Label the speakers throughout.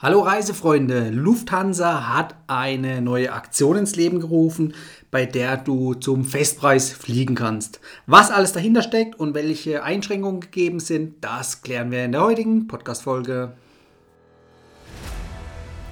Speaker 1: Hallo Reisefreunde, Lufthansa hat eine neue Aktion ins Leben gerufen, bei der du zum Festpreis fliegen kannst. Was alles dahinter steckt und welche Einschränkungen gegeben sind, das klären wir in der heutigen Podcast-Folge.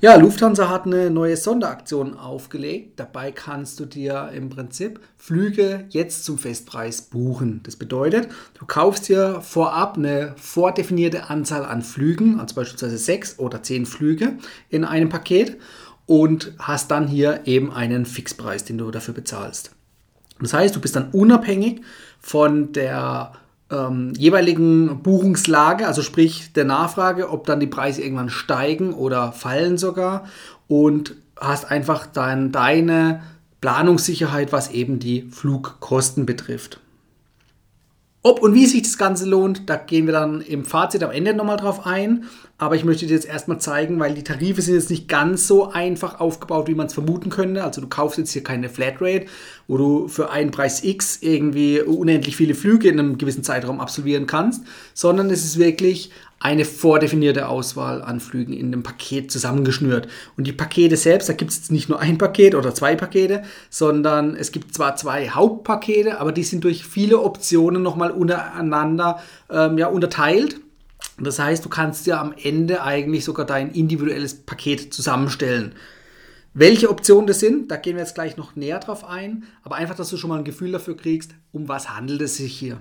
Speaker 1: Ja, Lufthansa hat eine neue Sonderaktion aufgelegt. Dabei kannst du dir im Prinzip Flüge jetzt zum Festpreis buchen. Das bedeutet, du kaufst dir vorab eine vordefinierte Anzahl an Flügen, also beispielsweise sechs oder zehn Flüge in einem Paket und hast dann hier eben einen Fixpreis, den du dafür bezahlst. Das heißt, du bist dann unabhängig von der ähm, jeweiligen Buchungslage, also sprich der Nachfrage, ob dann die Preise irgendwann steigen oder fallen sogar und hast einfach dann deine Planungssicherheit, was eben die Flugkosten betrifft. Ob und wie sich das Ganze lohnt, da gehen wir dann im Fazit am Ende nochmal drauf ein. Aber ich möchte dir jetzt erstmal zeigen, weil die Tarife sind jetzt nicht ganz so einfach aufgebaut, wie man es vermuten könnte. Also du kaufst jetzt hier keine Flatrate, wo du für einen Preis X irgendwie unendlich viele Flüge in einem gewissen Zeitraum absolvieren kannst, sondern es ist wirklich eine vordefinierte Auswahl an Flügen in einem Paket zusammengeschnürt. Und die Pakete selbst, da gibt es nicht nur ein Paket oder zwei Pakete, sondern es gibt zwar zwei Hauptpakete, aber die sind durch viele Optionen nochmal untereinander ähm, ja, unterteilt. Das heißt, du kannst dir am Ende eigentlich sogar dein individuelles Paket zusammenstellen. Welche Optionen das sind, da gehen wir jetzt gleich noch näher drauf ein, aber einfach, dass du schon mal ein Gefühl dafür kriegst, um was handelt es sich hier.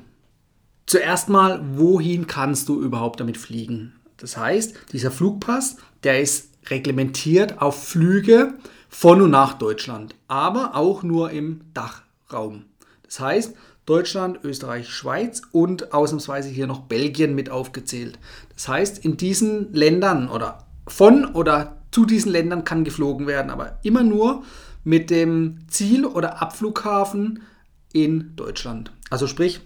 Speaker 1: Zuerst mal, wohin kannst du überhaupt damit fliegen? Das heißt, dieser Flugpass, der ist reglementiert auf Flüge von und nach Deutschland, aber auch nur im Dachraum. Das heißt, Deutschland, Österreich, Schweiz und ausnahmsweise hier noch Belgien mit aufgezählt. Das heißt, in diesen Ländern oder von oder zu diesen Ländern kann geflogen werden, aber immer nur mit dem Ziel- oder Abflughafen in Deutschland. Also sprich,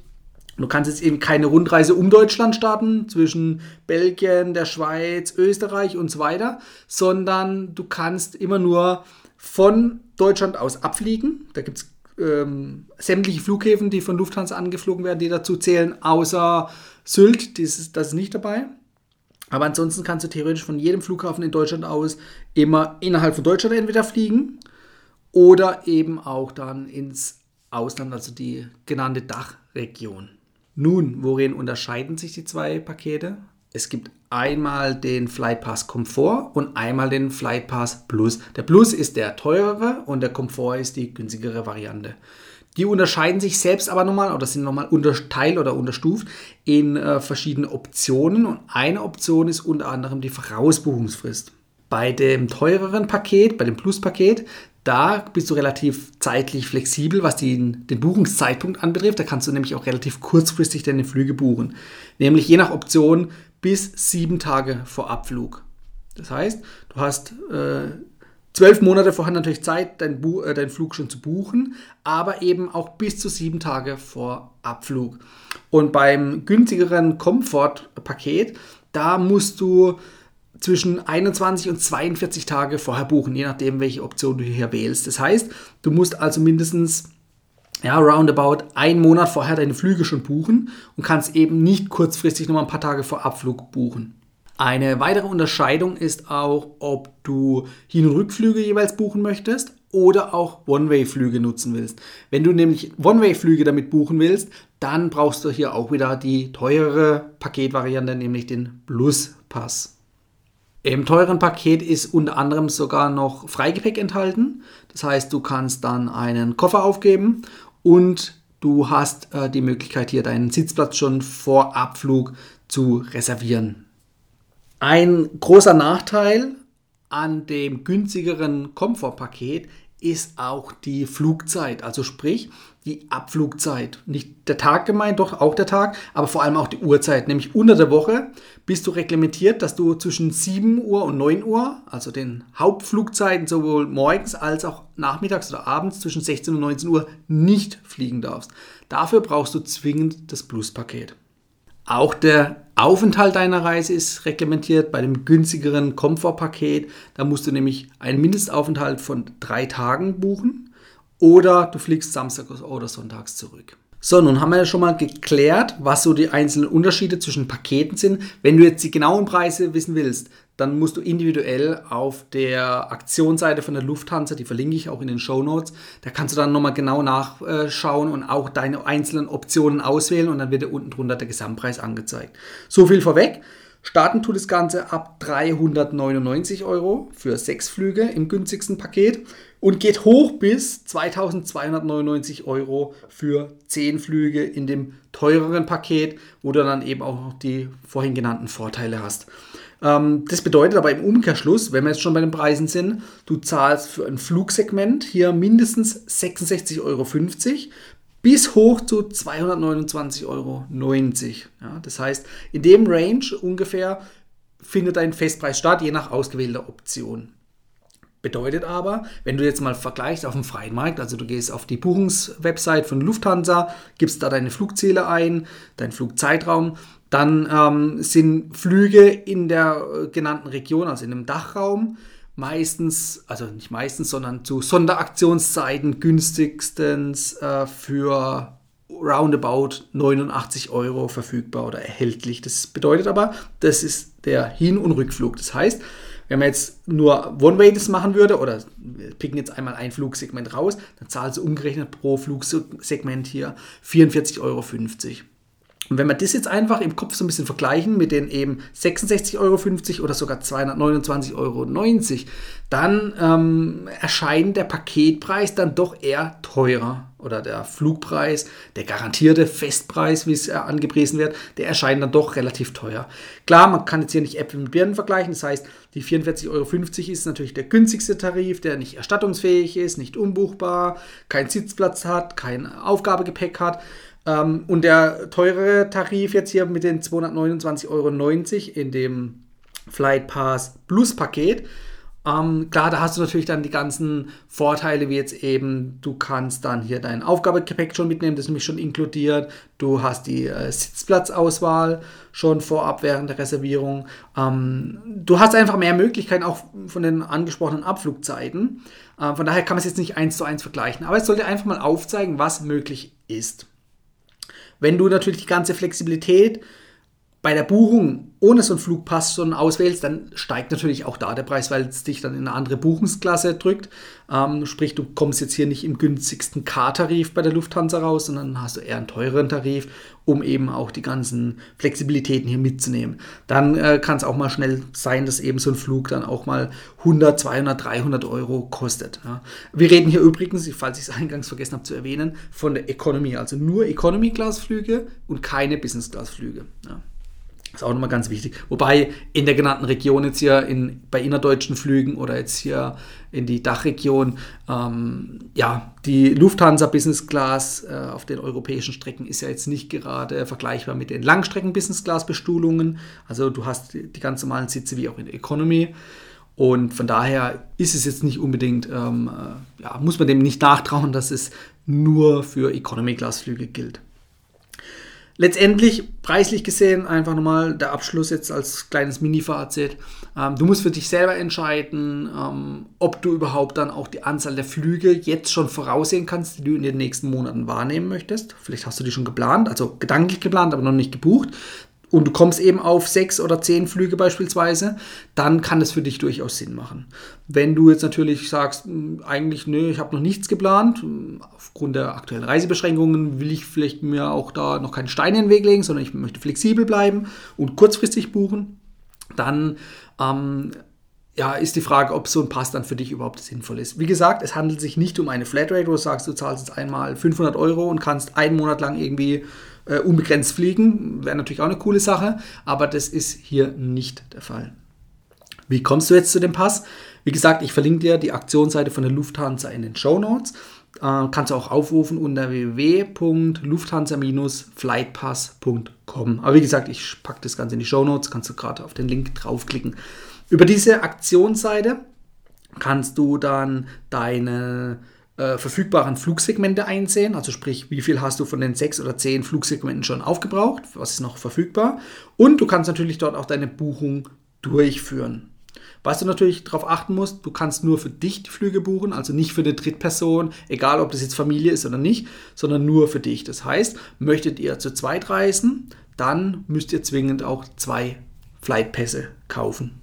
Speaker 1: Du kannst jetzt eben keine Rundreise um Deutschland starten, zwischen Belgien, der Schweiz, Österreich und so weiter, sondern du kannst immer nur von Deutschland aus abfliegen. Da gibt es ähm, sämtliche Flughäfen, die von Lufthansa angeflogen werden, die dazu zählen, außer Sylt, ist, das ist nicht dabei. Aber ansonsten kannst du theoretisch von jedem Flughafen in Deutschland aus immer innerhalb von Deutschland entweder fliegen oder eben auch dann ins Ausland, also die genannte Dachregion. Nun, worin unterscheiden sich die zwei Pakete? Es gibt einmal den Flightpass Komfort und einmal den Flightpass Plus. Der Plus ist der teurere und der Komfort ist die günstigere Variante. Die unterscheiden sich selbst aber nochmal oder sind nochmal unterteilt oder unterstuft in äh, verschiedene Optionen und eine Option ist unter anderem die Vorausbuchungsfrist. Bei dem teureren Paket, bei dem Plus-Paket, da bist du relativ zeitlich flexibel, was den, den Buchungszeitpunkt anbetrifft. Da kannst du nämlich auch relativ kurzfristig deine Flüge buchen. Nämlich je nach Option bis sieben Tage vor Abflug. Das heißt, du hast äh, zwölf Monate vorher natürlich Zeit, deinen äh, dein Flug schon zu buchen, aber eben auch bis zu sieben Tage vor Abflug. Und beim günstigeren Komfortpaket, da musst du zwischen 21 und 42 Tage vorher buchen, je nachdem, welche Option du hier wählst. Das heißt, du musst also mindestens ja, roundabout einen Monat vorher deine Flüge schon buchen und kannst eben nicht kurzfristig noch mal ein paar Tage vor Abflug buchen. Eine weitere Unterscheidung ist auch, ob du Hin- und Rückflüge jeweils buchen möchtest oder auch One-Way-Flüge nutzen willst. Wenn du nämlich One-Way-Flüge damit buchen willst, dann brauchst du hier auch wieder die teurere Paketvariante, nämlich den Plus-Pass. Im teuren Paket ist unter anderem sogar noch Freigepäck enthalten. Das heißt, du kannst dann einen Koffer aufgeben und du hast äh, die Möglichkeit, hier deinen Sitzplatz schon vor Abflug zu reservieren. Ein großer Nachteil an dem günstigeren Komfortpaket ist auch die Flugzeit, also sprich die Abflugzeit. Nicht der Tag gemeint, doch auch der Tag, aber vor allem auch die Uhrzeit. Nämlich unter der Woche bist du reglementiert, dass du zwischen 7 Uhr und 9 Uhr, also den Hauptflugzeiten sowohl morgens als auch nachmittags oder abends zwischen 16 und 19 Uhr nicht fliegen darfst. Dafür brauchst du zwingend das Plus-Paket. Auch der Aufenthalt deiner Reise ist reglementiert. Bei dem günstigeren Komfortpaket, da musst du nämlich einen Mindestaufenthalt von drei Tagen buchen oder du fliegst samstags oder sonntags zurück. So, nun haben wir ja schon mal geklärt, was so die einzelnen Unterschiede zwischen Paketen sind. Wenn du jetzt die genauen Preise wissen willst, dann musst du individuell auf der Aktionsseite von der Lufthansa, die verlinke ich auch in den Show Notes, da kannst du dann nochmal genau nachschauen und auch deine einzelnen Optionen auswählen und dann wird dir unten drunter der Gesamtpreis angezeigt. So viel vorweg. Starten tut das Ganze ab 399 Euro für sechs Flüge im günstigsten Paket und geht hoch bis 2299 Euro für 10 Flüge in dem teureren Paket, wo du dann eben auch noch die vorhin genannten Vorteile hast. Ähm, das bedeutet aber im Umkehrschluss, wenn wir jetzt schon bei den Preisen sind, du zahlst für ein Flugsegment hier mindestens 66,50 Euro bis hoch zu 229,90 Euro. Ja, das heißt, in dem Range ungefähr findet ein Festpreis statt, je nach ausgewählter Option. Bedeutet aber, wenn du jetzt mal vergleichst auf dem freien Markt, also du gehst auf die Buchungswebsite von Lufthansa, gibst da deine Flugziele ein, deinen Flugzeitraum, dann ähm, sind Flüge in der äh, genannten Region, also in einem Dachraum, meistens, also nicht meistens, sondern zu Sonderaktionszeiten günstigstens äh, für roundabout 89 Euro verfügbar oder erhältlich. Das bedeutet aber, das ist der Hin- und Rückflug. Das heißt, wenn man jetzt nur One-Way das machen würde oder wir picken jetzt einmal ein Flugsegment raus, dann zahlst du umgerechnet pro Flugsegment hier 44,50 Euro. Und wenn wir das jetzt einfach im Kopf so ein bisschen vergleichen mit den eben 66,50 Euro oder sogar 229,90 Euro, dann ähm, erscheint der Paketpreis dann doch eher teurer. Oder der Flugpreis, der garantierte Festpreis, wie es äh, angepriesen wird, der erscheint dann doch relativ teuer. Klar, man kann jetzt hier nicht Äpfel mit Birnen vergleichen. Das heißt, die 44,50 Euro ist natürlich der günstigste Tarif, der nicht erstattungsfähig ist, nicht umbuchbar, keinen Sitzplatz hat, kein Aufgabegepäck hat. Ähm, und der teurere Tarif jetzt hier mit den 229,90 Euro in dem Flight Pass Plus Paket, ähm, klar, da hast du natürlich dann die ganzen Vorteile, wie jetzt eben, du kannst dann hier dein Aufgabegepäck schon mitnehmen, das ist nämlich schon inkludiert. Du hast die äh, Sitzplatzauswahl schon vorab während der Reservierung. Ähm, du hast einfach mehr Möglichkeiten, auch von den angesprochenen Abflugzeiten. Äh, von daher kann man es jetzt nicht eins zu eins vergleichen, aber es sollte einfach mal aufzeigen, was möglich ist. Wenn du natürlich die ganze Flexibilität bei der Buchung ohne so einen Flugpass schon auswählst, dann steigt natürlich auch da der Preis, weil es dich dann in eine andere Buchungsklasse drückt. Ähm, sprich, du kommst jetzt hier nicht im günstigsten K-Tarif bei der Lufthansa raus, sondern hast du eher einen teureren Tarif, um eben auch die ganzen Flexibilitäten hier mitzunehmen. Dann äh, kann es auch mal schnell sein, dass eben so ein Flug dann auch mal 100, 200, 300 Euro kostet. Ja. Wir reden hier übrigens, falls ich es eingangs vergessen habe zu erwähnen, von der Economy, also nur Economy-Class-Flüge und keine Business-Class-Flüge. Ja. Ist auch nochmal ganz wichtig. Wobei in der genannten Region jetzt hier in, bei innerdeutschen Flügen oder jetzt hier in die Dachregion, ähm, ja, die Lufthansa Business Class äh, auf den europäischen Strecken ist ja jetzt nicht gerade vergleichbar mit den Langstrecken Business Class Bestuhlungen. Also du hast die, die ganz normalen Sitze wie auch in der Economy. Und von daher ist es jetzt nicht unbedingt, ähm, äh, ja, muss man dem nicht nachtrauen, dass es nur für Economy Class Flüge gilt. Letztendlich, preislich gesehen, einfach nochmal der Abschluss jetzt als kleines Mini-Fazit. Ähm, du musst für dich selber entscheiden, ähm, ob du überhaupt dann auch die Anzahl der Flüge jetzt schon voraussehen kannst, die du in den nächsten Monaten wahrnehmen möchtest. Vielleicht hast du die schon geplant, also gedanklich geplant, aber noch nicht gebucht und du kommst eben auf sechs oder zehn Flüge beispielsweise, dann kann das für dich durchaus Sinn machen. Wenn du jetzt natürlich sagst, hm, eigentlich, nö, ich habe noch nichts geplant, hm, aufgrund der aktuellen Reisebeschränkungen will ich vielleicht mir auch da noch keinen Stein in den Weg legen, sondern ich möchte flexibel bleiben und kurzfristig buchen, dann ähm, ja, ist die Frage, ob so ein Pass dann für dich überhaupt sinnvoll ist. Wie gesagt, es handelt sich nicht um eine Flatrate, wo du sagst, du zahlst jetzt einmal 500 Euro und kannst einen Monat lang irgendwie äh, unbegrenzt fliegen. Wäre natürlich auch eine coole Sache, aber das ist hier nicht der Fall. Wie kommst du jetzt zu dem Pass? Wie gesagt, ich verlinke dir die Aktionsseite von der Lufthansa in den Show Notes. Äh, kannst du auch aufrufen unter www.lufthansa-flightpass.com. Aber wie gesagt, ich packe das Ganze in die Show Notes, kannst du gerade auf den Link draufklicken. Über diese Aktionsseite kannst du dann deine äh, verfügbaren Flugsegmente einsehen, also sprich, wie viel hast du von den sechs oder zehn Flugsegmenten schon aufgebraucht, was ist noch verfügbar. Und du kannst natürlich dort auch deine Buchung durchführen. Was du natürlich darauf achten musst, du kannst nur für dich die Flüge buchen, also nicht für eine Drittperson, egal ob das jetzt Familie ist oder nicht, sondern nur für dich. Das heißt, möchtet ihr zu zweit reisen, dann müsst ihr zwingend auch zwei Flightpässe kaufen.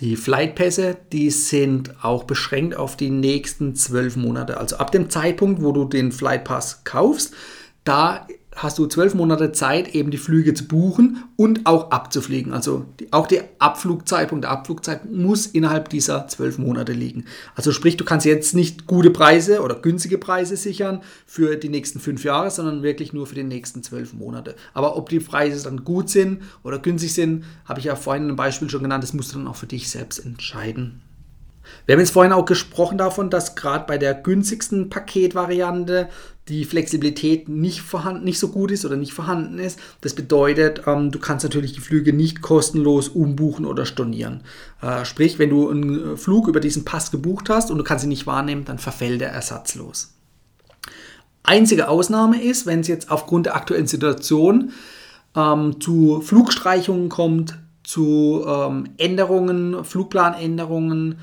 Speaker 1: Die Flightpässe, die sind auch beschränkt auf die nächsten zwölf Monate. Also ab dem Zeitpunkt, wo du den Flightpass kaufst, da hast du zwölf Monate Zeit, eben die Flüge zu buchen und auch abzufliegen. Also die, auch der Abflugzeitpunkt, der Abflugzeit muss innerhalb dieser zwölf Monate liegen. Also sprich, du kannst jetzt nicht gute Preise oder günstige Preise sichern für die nächsten fünf Jahre, sondern wirklich nur für die nächsten zwölf Monate. Aber ob die Preise dann gut sind oder günstig sind, habe ich ja vorhin ein Beispiel schon genannt, das musst du dann auch für dich selbst entscheiden. Wir haben jetzt vorhin auch gesprochen davon, dass gerade bei der günstigsten Paketvariante die Flexibilität nicht, vorhanden, nicht so gut ist oder nicht vorhanden ist. Das bedeutet, ähm, du kannst natürlich die Flüge nicht kostenlos umbuchen oder stornieren. Äh, sprich, wenn du einen Flug über diesen Pass gebucht hast und du kannst ihn nicht wahrnehmen, dann verfällt er ersatzlos. Einzige Ausnahme ist, wenn es jetzt aufgrund der aktuellen Situation ähm, zu Flugstreichungen kommt, zu ähm, Änderungen, Flugplanänderungen,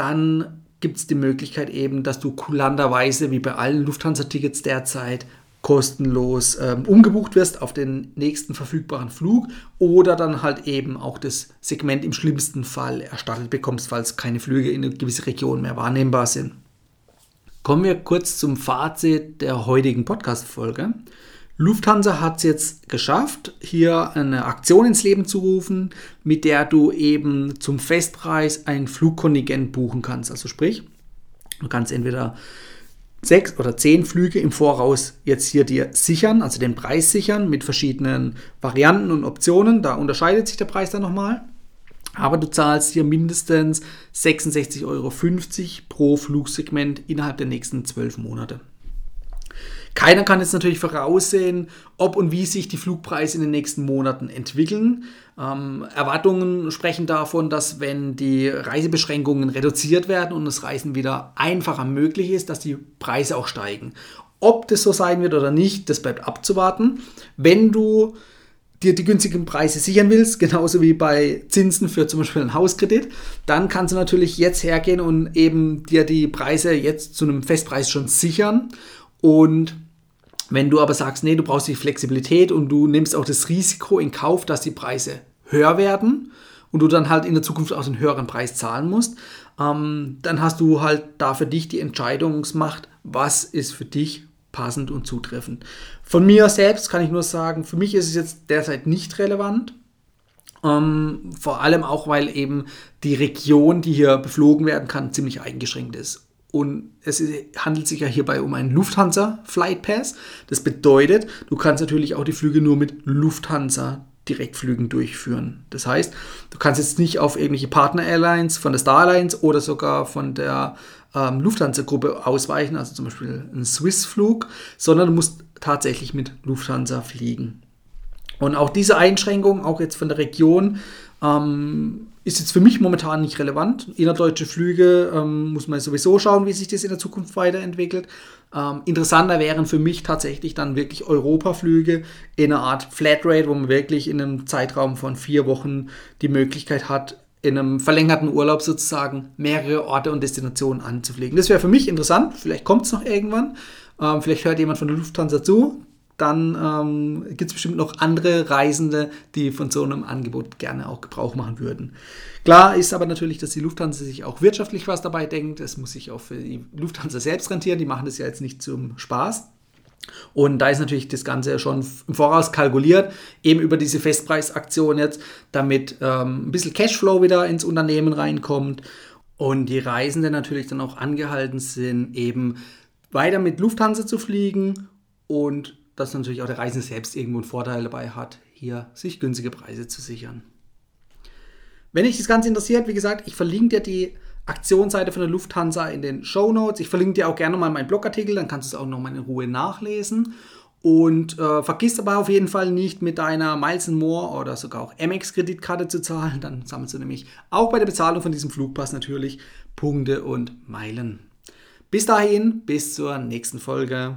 Speaker 1: dann gibt es die Möglichkeit eben, dass du kulanterweise, wie bei allen Lufthansa-Tickets derzeit, kostenlos ähm, umgebucht wirst auf den nächsten verfügbaren Flug oder dann halt eben auch das Segment im schlimmsten Fall erstattet bekommst, falls keine Flüge in eine gewisse Region mehr wahrnehmbar sind. Kommen wir kurz zum Fazit der heutigen Podcast-Folge. Lufthansa hat es jetzt geschafft, hier eine Aktion ins Leben zu rufen, mit der du eben zum Festpreis ein Flugkontingent buchen kannst. Also sprich, du kannst entweder sechs oder zehn Flüge im Voraus jetzt hier dir sichern, also den Preis sichern mit verschiedenen Varianten und Optionen. Da unterscheidet sich der Preis dann nochmal. Aber du zahlst hier mindestens 66,50 Euro pro Flugsegment innerhalb der nächsten zwölf Monate. Keiner kann jetzt natürlich voraussehen, ob und wie sich die Flugpreise in den nächsten Monaten entwickeln. Ähm, Erwartungen sprechen davon, dass wenn die Reisebeschränkungen reduziert werden und das Reisen wieder einfacher möglich ist, dass die Preise auch steigen. Ob das so sein wird oder nicht, das bleibt abzuwarten. Wenn du dir die günstigen Preise sichern willst, genauso wie bei Zinsen für zum Beispiel einen Hauskredit, dann kannst du natürlich jetzt hergehen und eben dir die Preise jetzt zu einem Festpreis schon sichern und wenn du aber sagst, nee, du brauchst die Flexibilität und du nimmst auch das Risiko in Kauf, dass die Preise höher werden und du dann halt in der Zukunft auch einen höheren Preis zahlen musst, ähm, dann hast du halt da für dich die Entscheidungsmacht, was ist für dich passend und zutreffend. Von mir selbst kann ich nur sagen, für mich ist es jetzt derzeit nicht relevant. Ähm, vor allem auch, weil eben die Region, die hier beflogen werden kann, ziemlich eingeschränkt ist. Und es handelt sich ja hierbei um einen Lufthansa Flight Pass. Das bedeutet, du kannst natürlich auch die Flüge nur mit Lufthansa Direktflügen durchführen. Das heißt, du kannst jetzt nicht auf irgendwelche Partner Airlines von der Star Alliance oder sogar von der ähm, Lufthansa-Gruppe ausweichen, also zum Beispiel einen Swiss-Flug, sondern du musst tatsächlich mit Lufthansa fliegen. Und auch diese Einschränkung, auch jetzt von der Region, ähm, ist jetzt für mich momentan nicht relevant. Innerdeutsche Flüge ähm, muss man sowieso schauen, wie sich das in der Zukunft weiterentwickelt. Ähm, interessanter wären für mich tatsächlich dann wirklich Europaflüge in einer Art Flatrate, wo man wirklich in einem Zeitraum von vier Wochen die Möglichkeit hat, in einem verlängerten Urlaub sozusagen mehrere Orte und Destinationen anzufliegen. Das wäre für mich interessant. Vielleicht kommt es noch irgendwann. Ähm, vielleicht hört jemand von der Lufthansa zu dann ähm, gibt es bestimmt noch andere Reisende, die von so einem Angebot gerne auch Gebrauch machen würden. Klar ist aber natürlich, dass die Lufthansa sich auch wirtschaftlich was dabei denkt. Es muss sich auch für die Lufthansa selbst rentieren. Die machen das ja jetzt nicht zum Spaß. Und da ist natürlich das Ganze schon im Voraus kalkuliert, eben über diese Festpreisaktion jetzt, damit ähm, ein bisschen Cashflow wieder ins Unternehmen reinkommt und die Reisenden natürlich dann auch angehalten sind, eben weiter mit Lufthansa zu fliegen und dass natürlich auch der Reisende selbst irgendwo einen Vorteil dabei hat, hier sich günstige Preise zu sichern. Wenn dich das Ganze interessiert, wie gesagt, ich verlinke dir die Aktionsseite von der Lufthansa in den Show Notes. Ich verlinke dir auch gerne mal meinen Blogartikel, dann kannst du es auch nochmal in Ruhe nachlesen. Und äh, vergiss aber auf jeden Fall nicht, mit deiner Miles More oder sogar auch Amex-Kreditkarte zu zahlen. Dann sammelst du nämlich auch bei der Bezahlung von diesem Flugpass natürlich Punkte und Meilen. Bis dahin, bis zur nächsten Folge.